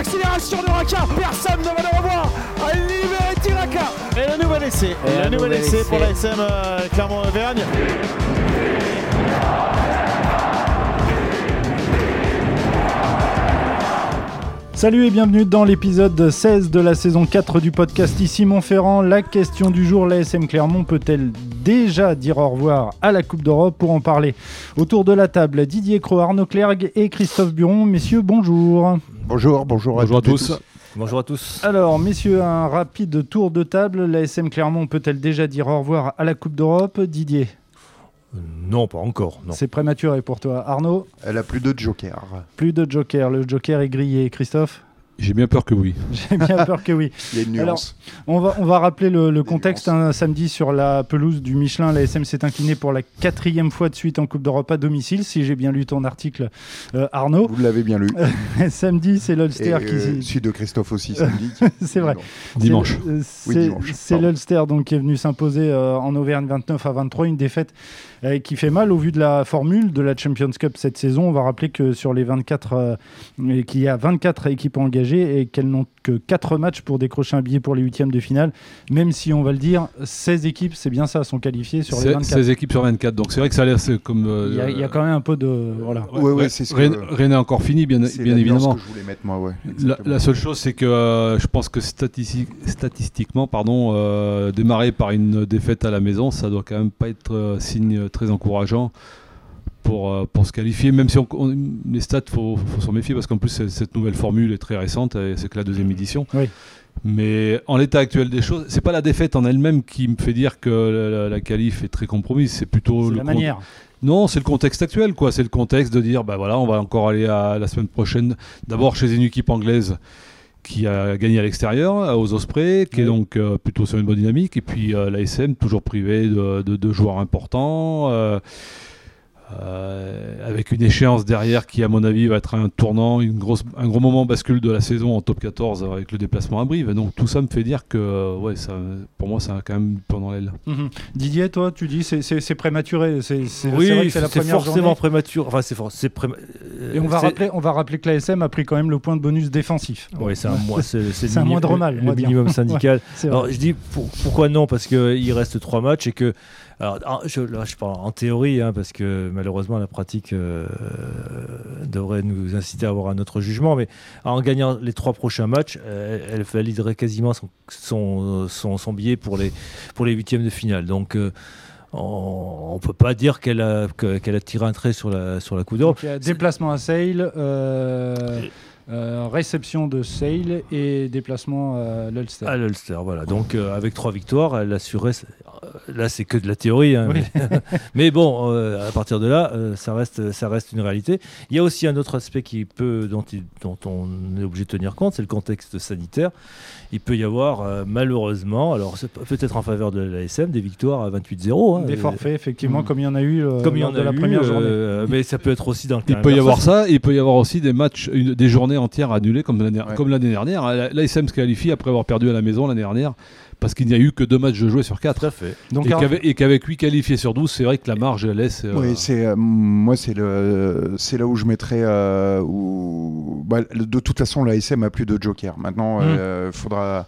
l'accélération de Raka. Personne ne va le revoir. À libérer Tiraka. Et le nouvel essai. Et le nouvel essai pour la SM euh, Clermont-Auvergne. Salut et bienvenue dans l'épisode 16 de la saison 4 du podcast Ici Montferrand. La question du jour, la SM Clermont peut-elle déjà dire au revoir à la Coupe d'Europe Pour en parler, autour de la table, Didier Cro, Arnaud Clergue et Christophe Buron. Messieurs, bonjour. Bonjour, bonjour à, Bonjour tous. Bonjour à tous. Alors, messieurs, un rapide tour de table. La SM Clermont peut-elle déjà dire au revoir à la Coupe d'Europe? Didier, Non, pas encore. Non. c'est prématuré pour toi. Arnaud, Elle a plus de joker. plus de joker. Le joker est grillé. Christophe? J'ai bien peur que oui. J'ai bien peur que oui. Il y a une nuance. On va, on va rappeler le, contexte. Un samedi sur la pelouse du Michelin, la SM s'est inclinée pour la quatrième fois de suite en Coupe d'Europe à domicile, si j'ai bien lu ton article, euh, Arnaud. Vous l'avez bien lu. Samedi, c'est l'Ulster qui... euh, celui de Christophe aussi samedi. C'est vrai. Dimanche. C'est- euh, Oui, C'est dimanche, c'est pardon. l'Ulster donc, qui est venu s'imposer euh, en Auvergne 29 à 23, une défaite euh, qui fait mal au vu de la formule de la Champions Cup cette saison. On va rappeler que sur les 24, euh, et qu'il y a 24 équipes engagées et qu'elles n'ont que 4 matchs pour décrocher un billet pour les huitièmes de finale, même si on va le dire, 16 équipes, c'est bien ça, sont qualifiées sur les C'est 24. 16 équipes sur 24. Donc c'est vrai que ça a l'air comme. euh, Il y, a, il y a quand même un peu de... Voilà. Ouais, ouais, c'est ce rien, que- n'est encore fini, bien, C'est bien évidemment. que je voulais mettre moi, ouais. La, la seule chose, c'est que euh, je pense que statisti- statistiquement, pardon, euh, démarrer par une défaite à la maison, ça doit quand même pas être euh, signe très encourageant pour, euh, pour se qualifier. Même si on, on- les stats, faut, faut s'en méfier parce qu'en plus cette nouvelle formule est très récente, c'est que la deuxième édition. Oui. Mais en l'état actuel des choses, c'est pas la défaite en elle-même qui me fait dire que la, la- la qualif est très compromise, c'est plutôt le la manière. non, c'est le contexte actuel, quoi. C'est le contexte de dire, bah voilà, on va encore aller à la semaine prochaine. D'abord chez une équipe anglaise qui a gagné à l'extérieur, aux Ospreys, qui est donc euh, plutôt sur une bonne dynamique. Et puis euh, l'ASM, toujours privé de, de- de joueurs importants. euh, euh, avec une échéance derrière qui, à mon avis, va être un tournant, une grosse, un gros moment bascule de la saison en top 14 avec le déplacement à Brive. Et donc tout ça me fait dire que, euh, ouais, ça, pour moi, ça a quand même pendant l'aile. Mhm. Didier, toi, tu dis c'est- c'est c'est prématuré. C'est c'est- oui, c'est vrai que c'est la c'est première forcément journée. prématuré. Enfin, c'est for- c'est préma- euh, Et on va, rappeler, on va rappeler que l'ASM a pris quand même le point de bonus défensif. Ouais, c'est un, mois- c'est- le moindre mal, Le dire. minimum syndical. Alors, je dis pour- pourquoi non? Parce qu'il reste trois matchs et que. Alors, en- je, là, je parle en théorie, hein, parce que malheureusement, la pratique euh, devrait nous inciter à avoir un autre jugement. Mais en gagnant les trois prochains matchs, euh, elle validerait quasiment son, son, son, son billet pour les, pour les huitièmes de finale. Donc. euh, on ne peut pas dire qu'elle a, qu'elle a tiré un trait sur la, sur la y a déplacement à Sale, euh, euh, réception de Sale et déplacement à l'Ulster. À l'Ulster, voilà. Donc euh, avec trois victoires, elle assurait. euh, Là, c'est que de la théorie, hein, Oui. mais, mais bon, euh, à partir de là, euh, ça reste, ça reste une réalité. Il y a aussi un autre aspect qui peut, dont, il- dont on est obligé de tenir compte, c'est le contexte sanitaire. Il peut y avoir euh, malheureusement, alors peut-être en faveur de l'ASM, des victoires à 28-0. hein, Des forfaits, effectivement, Mm. comme il y en a eu euh, Comme il y en de a la eu, première journée. euh, mais ça peut être aussi dans le Il peut y avoir ça, et il peut y avoir aussi des matchs, une- des journées entières annulées comme l'année Ouais. comme l'année dernière. L'ASM se qualifie après avoir perdu à la maison l'année dernière parce qu'il n'y a eu que deux matchs de jouer sur Tout quatre. à fait. Donc, Et alors- qu'avec, et qu'avec 8 qualifiés sur 12, c'est vrai que la marge elle laisse. euh, Oui, c'est euh, moi c'est le c'est là où je mettrais euh, où bah, de toute façon la SM a plus de joker. Maintenant, il faudra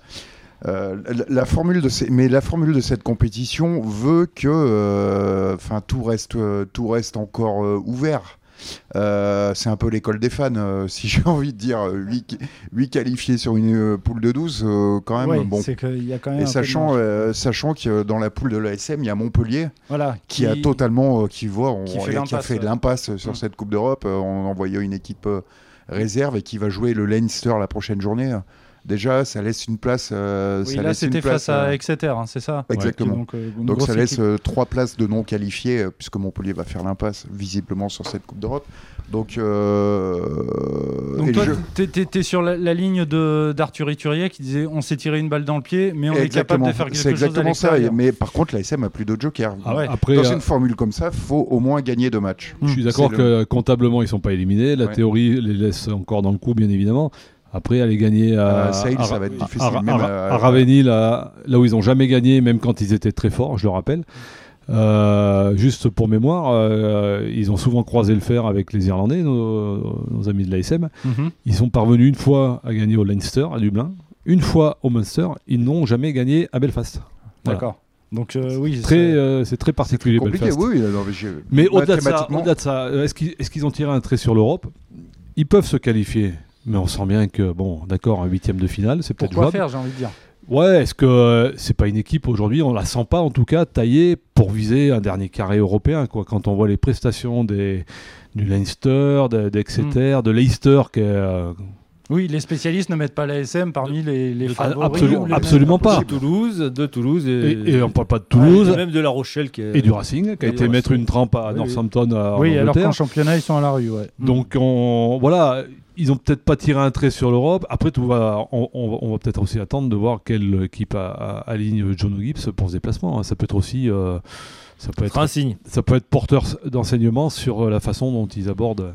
euh, la, la formule de ces- mais la formule de cette compétition veut que euh, enfin tout reste euh, tout reste encore euh, ouvert. Euh, c'est un peu l'école des fans, euh, si j'ai envie de dire 8, qualifiés sur une euh, poule de 12, euh, quand même. ouais, bon. c'est qu'il y a quand même Et de sachant, euh, que dans la poule de l'ASM, il y a Montpellier voilà, qui, a totalement, euh, qui voit, on- qui fait et qui a l'impasse, fait ouais. l'impasse sur cette Coupe d'Europe euh, en envoyant une équipe euh, réserve et qui va jouer le Leinster la prochaine journée. Déjà, ça laisse une place. euh, Oui, ça là, c'était face à euh, Exeter, hein, c'est ça Exactement. Donc, euh, donc ça laisse euh, trois places de non qualifiés euh, puisque Montpellier va faire l'impasse visiblement sur cette Coupe d'Europe. Donc, euh, Donc toi, je- t'es t'es sur la, la ligne de- d'Arthur Iturier qui disait on s'est tiré une balle dans le pied, mais on est capable de faire quelque c'est chose à exactement ça. Mais par contre, la SM a plus de joker. Ah ouais. Après, Dans euh, une formule comme ça, faut au moins gagner deux matchs. je suis d'accord c'est que comptablement ils sont pas éliminés. La Ouais. théorie les laisse encore dans le coup, bien évidemment. Après, aller gagner à, Sale, à- ça va être difficile, à- même à- à- à Ravenny, là, là où ils ont jamais gagné, même quand ils étaient très forts, je le rappelle. Euh, juste pour mémoire, euh, ils ont souvent croisé le fer avec les Irlandais, nos, nos amis de l'ASM. Mhm. Ils sont parvenus une fois à gagner au Leinster, à Dublin, une fois au Munster. Ils n'ont jamais gagné à Belfast. Voilà. D'accord. Donc euh, oui, Très, c'est- euh, c'est très particulier Compliqué, Belfast. oui. non, mais au-delà de ça, mathématiquement, au-delà de ça, euh, est-ce qu'ils est-ce qu'ils ont tiré un trait sur l'Europe? Ils peuvent se qualifier, mais on sent bien que, bon, d'accord, un huitième de finale, c'est peut-être pourquoi jouable. faire, j'ai envie de dire? Ouais, est-ce que euh, c'est pas une équipe aujourd'hui, on la sent pas en tout cas taillée pour viser un dernier carré européen quoi. Quand on voit les prestations des du Leinster, de- d'Exeter, Hmm. de Leicester, qui est, euh, Oui, les spécialistes ne mettent pas l'ASM parmi les, les Ah, favoris. les- absolument pas. De Toulouse, de Toulouse et, et, et on parle pas de Toulouse et même de La Rochelle qui est- et du Racing, qui a été mettre une trempe à Oui, Northampton euh, en Oui, alors qu'en championnat, ils sont à la rue. Ouais. Mm. Donc on, voilà, ils ont peut-être pas tiré un trait sur l'Europe. Après tout va, on, on- on va peut-être aussi attendre de voir quelle équipe aligne John Gibbs pour ce déplacement. Ça peut être aussi, euh, ça peut être un signe. ça peut être porteur d'enseignement sur euh, la façon dont ils abordent.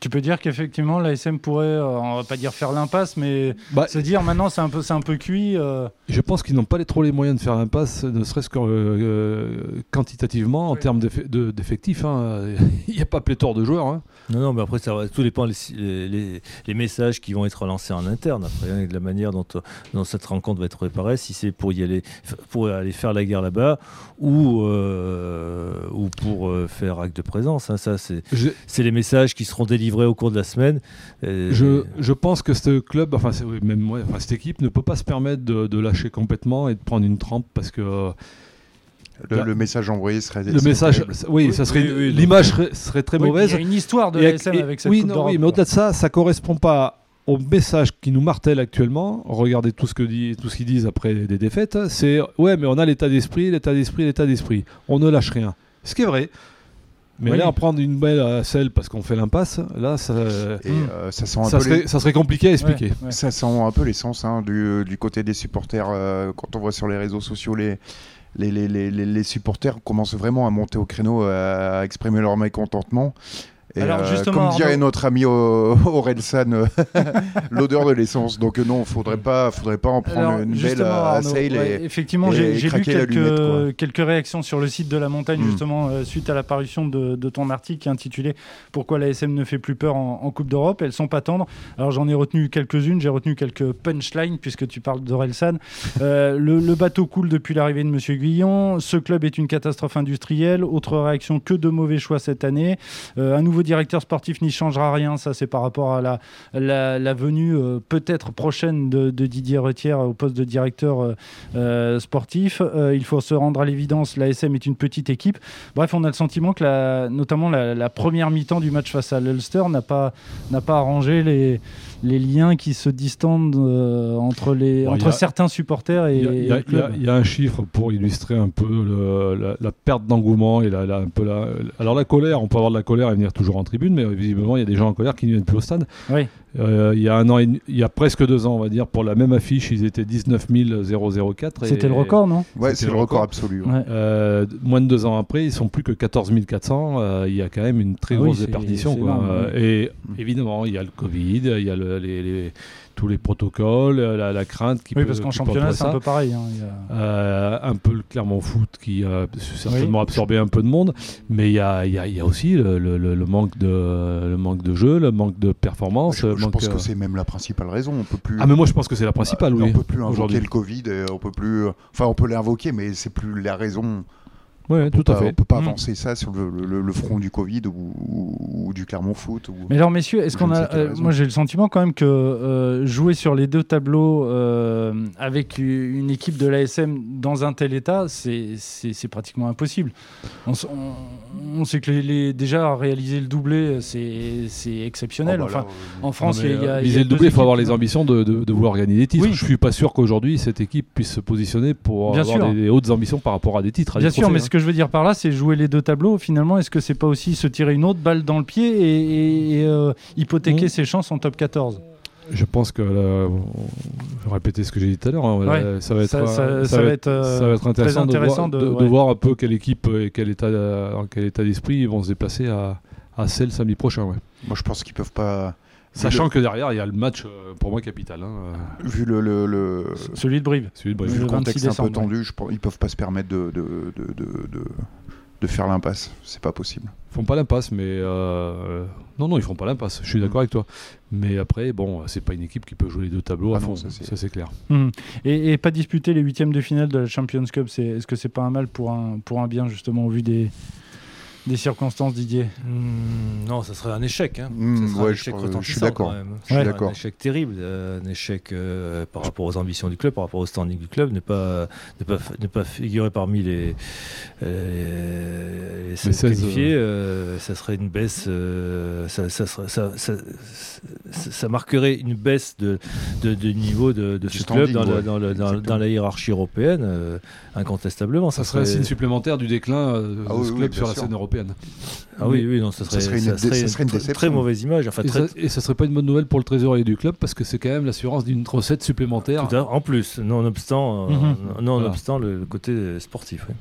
Tu peux dire qu'effectivement, l'ASM pourrait, euh, on va pas dire faire l'impasse, mais Bah, se dire maintenant c'est un peu, c'est un peu cuit. euh, je pense qu'ils n'ont pas les, trop les moyens de faire l'impasse, ne serait-ce que euh, euh, quantitativement en Oui. termes d'eff- de- d'effectifs. hein. Il n'y a pas pléthore de joueurs. hein. Non, non, mais après, ça tout dépend les, les, les messages qui vont être lancés en interne, après, hein, et de la manière dont, dont cette rencontre va être préparée, si c'est pour y aller, pour aller faire la guerre là-bas, ou, euh, ou pour euh, faire acte de présence. hein. ça, c'est Je- c'est les messages qui seront délivrés au cours de la semaine. Euh, Je, je pense que ce club, enfin, c'est- oui, même ouais, enfin, cette équipe ne peut pas se permettre de, de lâcher complètement et de prendre une trempe parce que le, le message envoyé serait. le message, oui, Oui, ça serait oui, oui, donc, l'image serait, serait très oui, mauvaise. Il y a une histoire de l'ASM avec cette oui, Coupe non, oui, mais au-delà de ça, ça correspond pas au message qui nous martèle actuellement. Regardez tout ce que dit, tout ce qu'ils disent après des défaites. C'est ouais, mais on a l'état d'esprit, l'état d'esprit, l'état d'esprit. On ne lâche rien. Ce qui est vrai. Mais Oui. aller en prendre une belle à selle parce qu'on fait l'impasse, là, ça, Et euh, ça sent un ça peu les- serait, ça serait compliqué à expliquer. Ouais, ouais. Ça sent un peu l'essence hein, du, du côté des supporters. euh, quand on voit sur les réseaux sociaux les, les, les, les, les- les supporters commencent vraiment à monter au créneau, à exprimer leur mécontentement. Et Alors, euh, justement, comme dirait Arnaud- notre ami O- Aurel San, euh, l'odeur de l'essence. Donc euh, non, faudrait pas, faudrait pas en prendre Alors, une belle justement, à, Arnaud, sale ouais, et- effectivement, j'ai lu quelques, quoi. quelques réactions sur le site de la montagne, Mm. justement, euh, suite à l'apparition de, de ton article intitulé Pourquoi la SM ne fait plus peur en, en Coupe d'Europe? Elles sont pas tendres. Alors, j'en ai retenu quelques-unes. J'ai retenu quelques punchlines, puisque tu parles d'Orelsan. Euh, le, le bateau coule depuis l'arrivée de Monsieur Guillon. Ce club est une catastrophe industrielle. Autre réaction que de mauvais choix cette année. Euh, un nouveau directeur sportif n'y changera rien. Ça, c'est par rapport à la, la, venue euh, peut-être prochaine de, Didier Retière au poste de directeur euh, euh, sportif. Il faut se rendre à l'évidence, l'ASM est une petite équipe. Bref, on a le sentiment que la, notamment la, la première mi-temps du match face à l'Ulster n'a pas, n'a pas arrangé les, les liens qui se distendent euh, entre, les, Bon, entre a- certains supporters et, Il y, a- y un chiffre pour illustrer un peu le- la, la perte d'engouement et la, la- un peu la, alors la colère. On peut avoir de la colère et venir toujours en tribune, mais visiblement il y a des gens en colère qui ne viennent plus au stade. Oui. Euh, il y a un an, et il y a presque deux ans, on va dire, pour la même affiche, ils étaient 19 004. et- C'était le record, non Ouais, C'était c'est le le record record. absolu. ouais. Euh, moins de deux ans après, ils sont plus que 14 400. euh, il y a quand même une très Ah oui, grosse c'est- déperdition. quoi. énorme, Euh, ouais. Et évidemment, il y a le Covid, il y a le- les, les- tous les protocoles, la, la crainte qui Oui, peut parce qu'en championnat, c'est un peu pareil. hein. Il y a- Euh, un peu le Clermont Foot qui a certainement absorbé un peu de monde, mais il y a, il y a- il y a aussi le, le- le- le manque de, le manque de jeu, le manque de performance. Je, le je manque, pense euh, que c'est même la principale raison. On peut plus. Ah, mais moi je pense que c'est la principale, Euh, oui. On peut plus invoquer le Covid, et on peut plus. Enfin, on peut l'invoquer, mais c'est plus la raison. Ouais, On tout peut à pas- fait. On peut pas Mm. avancer ça sur le, le- le front du Covid ou, ou- ou du Clermont Foot. Ou... Mais alors, messieurs, est-ce qu'on a. euh, moi, j'ai le sentiment quand même que euh, jouer sur les deux tableaux euh, avec une équipe de l'ASM dans un tel état, c'est pratiquement impossible. On, s- on- on sait que les, les- déjà réaliser le doublé, c'est exceptionnel. Oh, bah enfin, là, en France, il y a- viser le doublé, il faut avoir les ambitions de, de- de vouloir gagner des titres. Oui. Je suis pas sûr qu'aujourd'hui cette équipe puisse se positionner pour Bien avoir des, des hautes ambitions par rapport à des titres. à Bien des sûr, mais hein. ce que je veux dire par là, c'est jouer les deux tableaux. Finalement, est-ce que c'est pas aussi se tirer une autre balle dans le pied et, et- et, euh, hypothéquer Mm. ses chances en top 14 Je pense que là, je vais répéter ce que j'ai dit tout à l'heure. Ouais. Ça va être, Ça- ça- ça ça va va être- être, euh, ça va être intéressant, très intéressant de, voir, de- de ouais. voir un peu quelle équipe et quel état, euh, quel état d'esprit ils vont se déplacer à, à Celle samedi prochain. Ouais. Moi, je pense qu'ils peuvent pas. Sachant que derrière, il y a le match, euh, pour moi, capital. hein, euh, Vu le, le, le- Celui de Brive. celui de Brive. vu le 26 contexte un peu tendu, je pense, ils peuvent pas se permettre de, de, de, de, de- de faire l'impasse. C'est pas possible. Ils font pas l'impasse, mais euh, non, non, ils font pas l'impasse. Je suis d'accord avec toi. Mais après, bon, c'est pas une équipe qui peut jouer les deux tableaux à Ah non, fond. ça, c'est- Ça c'est clair. Mhm. Et, et pas disputer les huitièmes de finale de la Champions Cup, c'est, est-ce que c'est pas un mal pour un, pour un bien, justement, au vu des, des circonstances, Didier Hmm, non, ça serait un échec. Hein. Hmm, Ça serait ouais, un je échec je suis d'accord. quand même. Je suis Ouais. d'accord. Un échec terrible, euh, un échec euh, par rapport aux ambitions du club, par rapport au standing du club, ne pas, ne pas, ne pas figurer parmi les, euh, les sept 16, qualifiés, euh, ça serait une baisse, euh, ça, ça, serait- ça, ça, ça- ça marquerait une baisse de, de, de niveau de, de Du ce club dans, la- ouais. dans, le- dans- Exactement. dans la hiérarchie européenne, euh, incontestablement. Ça serait un signe supplémentaire du déclin euh, Ah de oui, ce oui, club sur la scène européenne. Ah oui, oui, non, ça serait, Ça serait une dé- ça serait une très- mauvaise image. Enfin, Et, très, ça, et ça serait pas une bonne nouvelle pour le trésorier du club parce que c'est quand même l'assurance d'une recette supplémentaire. Tout à- en plus, nonobstant, euh, Mhm. nonobstant le, le côté sportif. oui.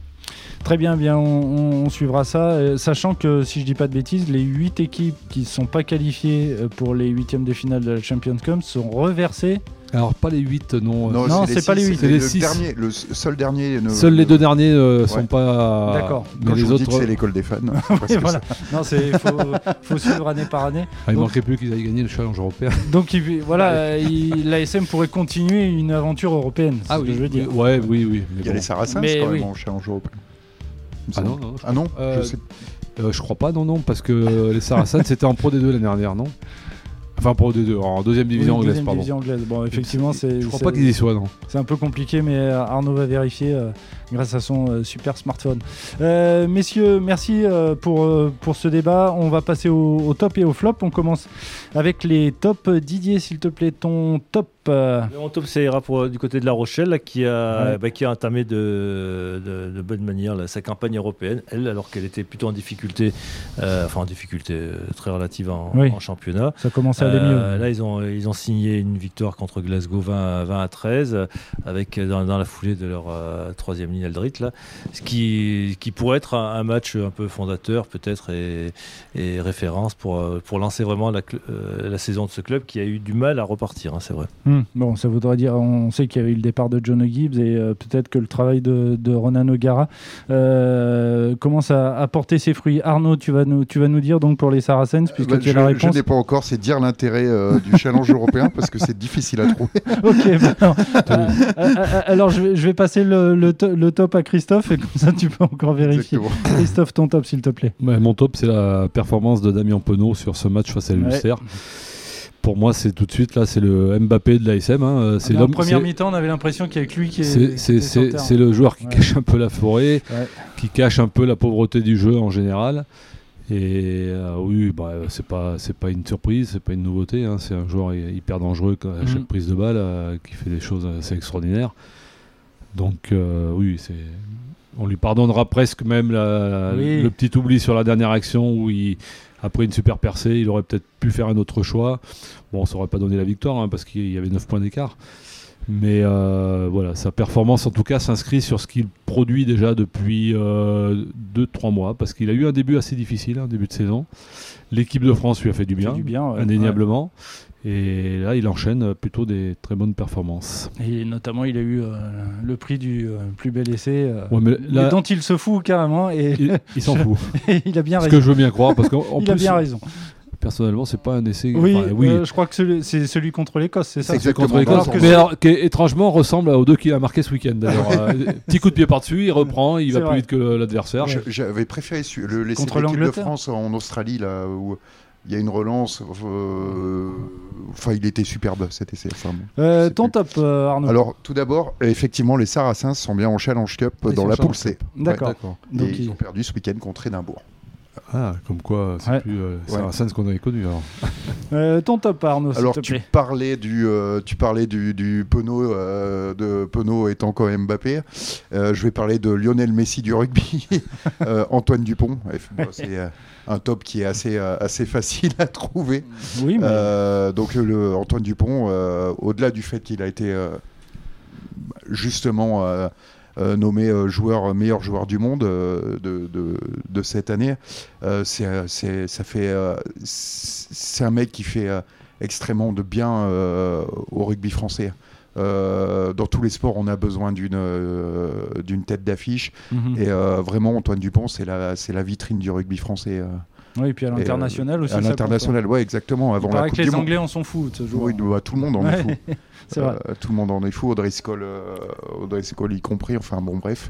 Très bien, bien on, on- on suivra ça, euh, sachant que si je dis pas de bêtises, les 8 équipes qui ne sont pas qualifiées euh, pour les huitièmes de finale de la Champions Cup sont reversées. Alors pas les 8, non. Non, c'est pas les six, huit, c'est les le six. dernier, le seul dernier. ne- Seuls les deux derniers ne Ouais. sont pas. D'accord. Mais Quand je les dis autres. que c'est l'école des fans. voilà. Non, c'est faut, faut suivre année par année. Ah, il Donc- manquait plus qu'ils aillent gagner le challenge européen. Donc il- voilà, euh, il- l'ASM pourrait continuer une aventure européenne. c'est ce que je veux dire. Ouais, oui, oui. mais Il y a bon. les Saracens Mais quand oui. même en challenge européen. Il Ah non, je Ah non Euh, Je sais Euh, je crois pas, non, non, parce que les Saracens c'était en Pro D2 l'année dernière, non? Enfin, Pro D2, en deuxième division Oui, anglaise, deuxième pardon. division anglaise. Bon, effectivement, c'est. Je crois pas qu'ils y soient, non. C'est un peu compliqué, mais euh, Arnaud va vérifier euh, grâce à son euh, super smartphone. Euh, messieurs, merci euh, pour, euh, pour ce débat. On va passer au, au top et au flop. On commence avec les tops. Didier, s'il te plaît, ton top. euh, Mon top, ça ira pour, du côté de La Rochelle, là, qui, a, Ouais. bah, qui a entamé de, de, de bonne manière là, sa campagne européenne, elle, alors qu'elle était plutôt en difficulté, euh, enfin en difficulté très relative en, Oui. en championnat. ça commence à Euh, mieux. là, ils ont, ils ont signé une victoire contre Glasgow 20, à- 20 à 13, euh, avec dans, dans la foulée de leur euh, troisième ligne Aldrit, là, ce qui, qui pourrait être un, un match un peu fondateur, peut-être, et, et référence pour, euh, pour lancer vraiment la, euh, saison de ce club qui a eu du mal à repartir, hein, c'est vrai. Hmm, bon, ça voudrait dire, on sait qu'il y avait eu le départ de John Gibbs et euh, peut-être que le travail de, de Ronan O'Gara euh, commence à, à porter ses fruits. Arnaud, tu vas nous, tu vas nous dire donc pour les Saracens, puisque Bah, tu as je, la je réponse. n'ai pas encore, c'est dire l'intérêt euh, du challenge européen parce que c'est difficile à trouver. Ok, bah alors, euh, euh, alors je, vais, je vais passer le, le to- le top à Christophe et comme ça tu peux encore vérifier. Exactement. Christophe, ton top s'il te plaît. Ouais, mon top, c'est la performance de Damien Penaud sur ce match face à l'Ulster. Pour moi, c'est tout de suite là, c'est le Mbappé de l'ASM. Hein. C'est l'homme. première mi-temps, on avait l'impression qu'il y avait que lui qui est. C'est- le c'est joueur qui Ouais. cache un peu la forêt, Ouais. qui cache un peu la pauvreté du jeu en général. Et euh, oui, bah, c'est pas c'est pas une surprise, c'est pas une nouveauté. hein. C'est un joueur hy- hyper dangereux à Mhm. chaque prise de balle, euh, qui fait des choses assez extraordinaires. Donc euh, oui, c'est on lui pardonnera presque même la- Oui. le petit oubli sur la dernière action où il après une super percée, il aurait peut-être pu faire un autre choix. Bon, ça aurait pas donné la victoire hein, parce qu'il y avait 9 points d'écart. Mais euh, voilà, sa performance en tout cas s'inscrit sur ce qu'il produit déjà depuis 2-3 mois, parce qu'il a eu un début assez difficile, un début de saison. L'équipe de France lui a fait du Fait bien, du bien, ouais. indéniablement. Et là, il enchaîne plutôt des très bonnes performances. Et notamment, il a eu euh, le prix du euh, plus bel essai, euh, Ouais, mais là, dont il se fout carrément, et il, il s'en fout. il a bien Ce raison. que je veux bien croire, parce qu'en a bien raison. Personnellement, c'est pas un essai. Oui, enfin, oui. euh, je crois que c'est celui contre l'Écosse, c'est ça C'est exactement contre l'Écosse, mais alors, qui étrangement ressemble aux deux qu'il a marqué ce week-end. Euh, petit coup de pied par-dessus, il reprend, il va vrai. plus vite que l'adversaire. J'avais préféré le laisser l'équipe de. France en Australie, là où il y a une relance. euh, Enfin, il était superbe cet essai. Enfin. Euh, ton plus. top, euh, Arnaud. Alors, tout d'abord, effectivement, les Saracens sont bien en Challenge Cup Ils dans la poule C. D'accord. D'accord. Donc, et ils il- ont perdu ce week-end contre Édimbourg. Ah, comme quoi, c'est Ouais. plus euh, Ouais. Saracens qu'on avait connu. Alors. Euh, ton top, Arnaud, s'il Alors, te tu plaît. parlais du, euh, tu parlais du, du Penaud, euh, de Penaud étant quand même Mbappé. Euh, je vais parler de Lionel Messi du rugby, euh, Antoine Dupont. Ouais, c'est euh, un top qui est assez, euh, assez facile à trouver. Oui, mais Euh, donc le Antoine Dupont, euh, au-delà du fait qu'il a été euh, justement nommé euh, joueur meilleur joueur du monde euh, de, de- de cette année, euh, c'est, ça fait, euh, c'est un mec qui fait euh, extrêmement de bien au rugby français. dans tous les sports, on a besoin d'une d'une tête d'affiche. Mhm. Et vraiment, Antoine Dupont, c'est la, c'est la vitrine du rugby français. Oui, et puis à l'international aussi. À l'international, ouais, exactement. Avant Il la Coupe que les. Anglais en sont fous. ce jour. Oui, bah, tout le monde en est fou. Vrai. Euh, tout le monde en est fou, Audrey Scholl, euh, Audrey Scholl y compris. Enfin bon, bref,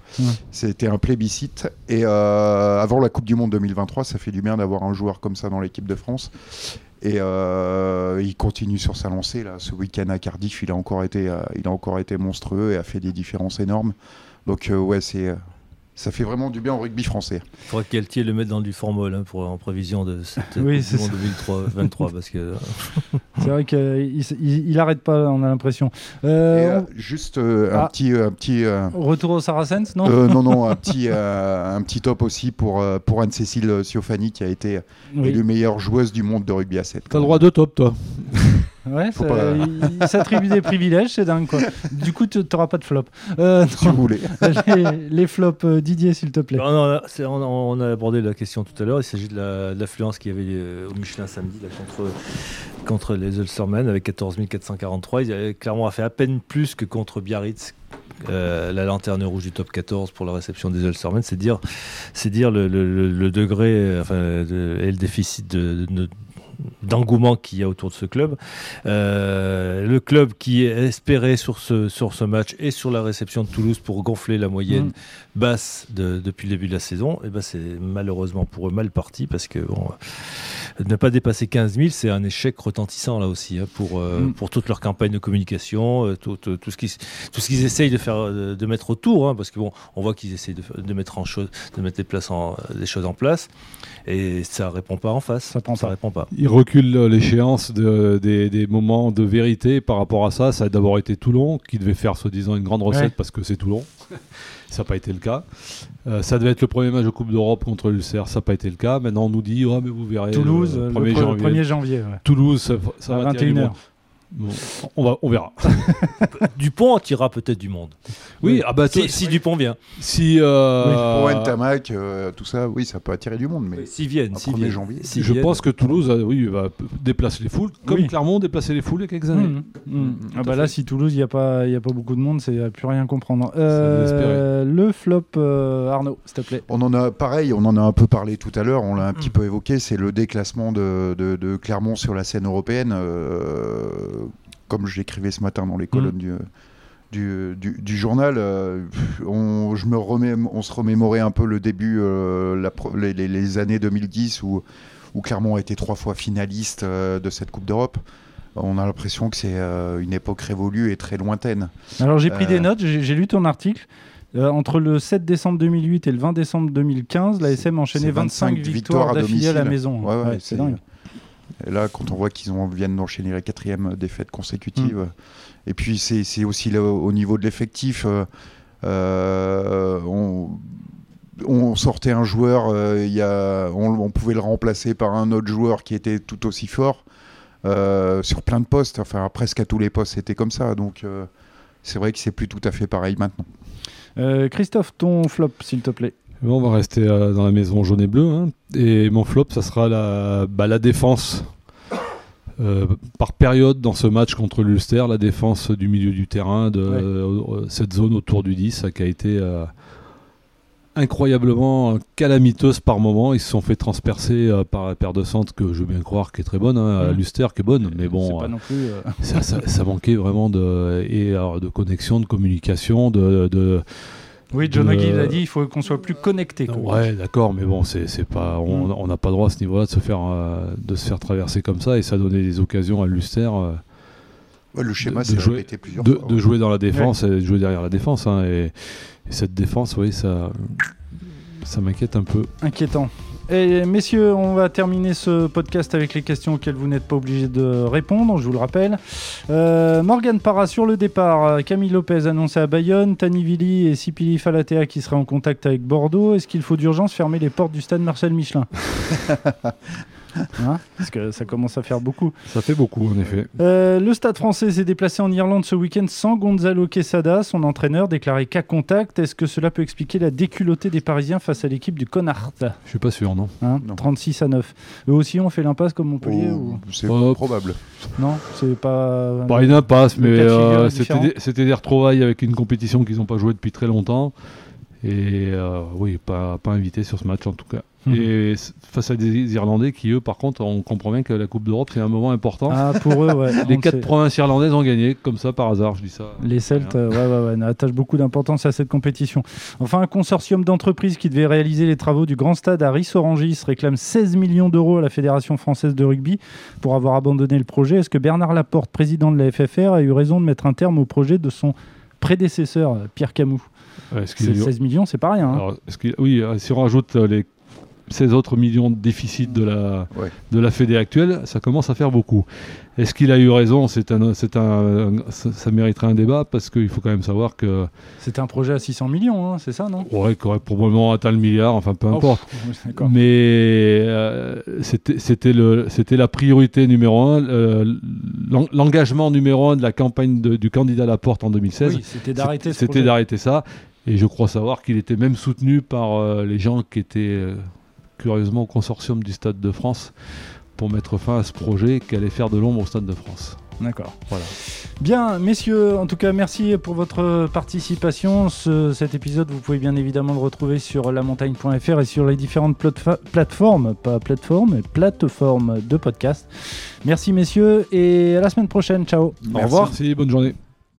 c'était un plébiscite. Et euh, avant la Coupe du Monde 2023, ça fait du bien d'avoir un joueur comme ça dans l'équipe de France. Et euh, il continue sur sa lancée. Là, ce week-end à Cardiff, il a encore été, euh, il a encore été monstrueux et a fait des différences énormes. Donc euh, ouais, c'est, euh, ça fait vraiment du bien au rugby français. Il faudrait que Galtier le mette dans du formol hein, pour, en prévision de cette Oui, Coupe c'est du Monde 2023 parce que C'est vrai qu'il il, il arrête pas, on a l'impression. Et, Euh, euh, juste euh, un Ah. petit, un petit. euh, on- Retour au Saracens, non? Euh, non, non, un petit, euh, un petit top aussi pour, euh, pour Anne-Cécile Siofani qui a été Oui. élue meilleure joueuse du monde de rugby à 7. T'as le droit de top, toi. Ouais, ça- pas- il, il s'attribue des privilèges, c'est dingue quoi. Du coup, tu n'auras pas de flop. Euh, Si vous voulez. les, les flops, euh, Didier, s'il te plaît. Non, non, on, a- on a abordé la question tout à l'heure. Il s'agit de la- de l'affluence qu'il y avait euh, au Michelin samedi là, contre, contre les Ulstermen avec 14 443. Ils avaient- Clermont a fait à peine plus que contre Biarritz. euh, la lanterne rouge du top 14 pour la réception des Ulstermen, c'est dire, c'est dire le, le- le- le degré enfin, de- et le déficit de, de- d'engouement qu'il y a autour de ce club. Euh, le club qui espérait sur ce, sur ce match et sur la réception de Toulouse pour gonfler la moyenne Mm. basse de- depuis le début de la saison, et ben c'est malheureusement pour eux mal parti parce que bon, ne pas dépasser 15 000, c'est un échec retentissant là aussi hein, pour, euh, Mm. pour toute leur campagne de communication, euh, tout, tout, tout ce qu'ils tout ce qu'ils essayent de faire, euh, de mettre autour, hein, parce que bon, on voit qu'ils essayent de, de mettre en chose, de mettre des, places en, des choses en place, et ça répond pas en face. Ça prend pas. répond pas. Il recule euh, l'échéance de- des, des moments de vérité par rapport à ça. Ça a d'abord été Toulon, qui devait faire soi-disant une grande recette Ouais. parce que c'est Toulon. ça n'a pas été le cas. Euh, ça devait être le premier match de Coupe d'Europe contre l'Ulster. Ça n'a pas été le cas. Maintenant, on nous dit, oh, mais vous verrez. Toulouse, le le 1er 1er janvier. janvier. janvier ouais. Toulouse, ça, ça À va tirer du 21h. Bon, on, va, on verra. Dupont attirera peut-être du monde. Oui, ah bah, Si, si Dupont vient. si. euh, Pour Ntamak, euh, tout ça, oui, ça peut attirer du monde. Mais S'ils viennent. 1er viennent. janvier. Je viennent. pense que Toulouse, euh, oui, va déplacer les foules, comme Oui. Clermont déplaçait les foules il y a quelques années. Mmh, mmh. Mmh, Ah bah là, si Toulouse, il n'y a, pas- il y a pas beaucoup de monde, c'est à plus rien comprendre. Euh, le flop, euh, Arnaud, s'il te plaît. On en a pareil, on en a un peu parlé tout à l'heure, on l'a un petit peu évoqué, c'est le déclassement de, de- de Clermont sur la scène européenne, euh, comme je l'écrivais ce matin dans les colonnes du, du, du- du journal. euh, on, je me remets, on se remémorait un peu le début, euh, la les, années 2010 où, où Clermont a été trois fois finaliste euh, de cette Coupe d'Europe. On a l'impression que c'est une époque révolue et très lointaine. Alors j'ai pris des notes, j'ai lu ton article. Entre le 7 décembre 2008 et le 20 décembre 2015, la SM enchaînait c'est 25, 25 victoires victoires à d'affilée à la maison. Ouais, ouais, c'est- dingue. Et là, quand on voit qu'ils ont- viennent d'enchaîner la quatrième défaite consécutive, Mm. et puis c'est aussi là, au niveau de l'effectif, euh, euh, on, on sortait un joueur, euh, il y a, on, on pouvait le remplacer par un autre joueur qui était tout aussi fort euh, sur plein de postes, enfin presque à tous les postes c'était comme ça, donc euh, c'est vrai que c'est plus tout à fait pareil maintenant. Euh, Christophe, ton flop, s'il te plaît. On va rester euh, dans la maison jaune et bleue. hein. Et mon flop, ça sera la, bah, la défense. Euh, par période dans ce match contre l'Ulster, la défense du milieu du terrain, de Ouais. euh, cette zone autour du 10, ça, qui a été incroyablement calamiteuse par moment. Ils se sont fait transpercer euh, par la paire de centre que je veux bien croire qui est très bonne, hein, à Mm. l'Ulster qui est bonne, mais bon, euh, plus. euh, ça, ça- ça manquait vraiment de, et, alors, de connexion, de communication, de- de, Oui, John O'Gill l'a dit, il faut qu'on soit plus connecté. Ouais, d'accord, mais bon, c'est c'est pas, on Mm. on n'a pas le droit à ce niveau-là de se faire, euh, de se faire traverser comme ça, et ça donnait des occasions à l'Ulster euh, Ouais, le schéma de s'est jouer- répété plusieurs de, fois. de jouer dans la défense et de jouer derrière la défense. hein, et, et cette défense, oui, ça, ça m'inquiète un peu. Inquiétant. Et messieurs, on va terminer ce podcast avec les questions auxquelles vous n'êtes pas obligés de répondre, je vous le rappelle. Euh, Morgan Parra sur le départ. Camille Lopez annoncé à Bayonne. Tani Vili et Sipili Falatea qui seraient en contact avec Bordeaux. Est-ce qu'il faut d'urgence fermer les portes du stade Marcel Michelin? Hein Parce que ça commence à faire beaucoup. Ça fait beaucoup, en effet. Euh, le Stade français s'est déplacé en Irlande ce week-end sans Gonzalo Quesada, son entraîneur, déclaré cas contact. Est-ce que cela peut expliquer la déculottée des Parisiens face à l'équipe du Connard Je suis pas sûr, non. Hein, Non. 36 à 9. Eux aussi ont fait l'impasse comme Montpellier Oh, ou... C'est probable. Non, c'est pas. Pas une impasse, mais euh, c'était des, des retrouvailles avec une compétition qu'ils n'ont pas joué depuis très longtemps. Et euh, oui, pas, pas invité sur ce match en tout cas. Mhm. Et face à des Irlandais qui, eux, par contre, on comprend bien que la Coupe d'Europe, c'est un moment important. Ah, pour eux, ouais. Les on quatre sait. provinces irlandaises ont gagné, comme ça par hasard, je dis ça. Les Celtes ouais, ouais, ouais, attachent beaucoup d'importance à cette compétition. Enfin, un consortium d'entreprises qui devait réaliser les travaux du grand stade à Ris-Orangis réclame 16 millions d'euros à la Fédération française de rugby pour avoir abandonné le projet. Est-ce que Bernard Laporte, président de la FFR, a eu raison de mettre un terme au projet de son prédécesseur, Pierre Camus? Ouais, est-ce qu'il C'est y a- 16 millions, c'est pas rien. hein. Alors, oui, euh, si on rajoute euh, les 16 autres millions de déficit de la, Ouais. de la Fédé actuelle, ça commence à faire beaucoup. Est-ce qu'il a eu raison? C'est un, c'est un, ça, ça mériterait un débat parce qu'il faut quand même savoir que C'était un projet à 600 millions, hein, c'est ça, non? Ouais, qu'il aurait probablement atteint le milliard, enfin peu importe. Mais euh, c'était c'était le- c'était la priorité numéro un, euh, l'en- l'engagement numéro un de la campagne de- du candidat Laporte en 2016. Oui, c'était d'arrêter ce C'était projet. d'arrêter ça. Et je crois savoir qu'il était même soutenu par euh, les gens qui étaient euh, curieusement au consortium du Stade de France pour mettre fin à ce projet qui allait faire de l'ombre au Stade de France. D'accord. Voilà. Bien, messieurs, en tout cas, merci pour votre participation. Ce- cet épisode, vous pouvez bien évidemment le retrouver sur lamontagne.fr et sur les différentes plateformes, pas plateformes, mais plateformes de podcast. Merci, messieurs, et à la semaine prochaine. Ciao. Au revoir. Merci, bonne journée.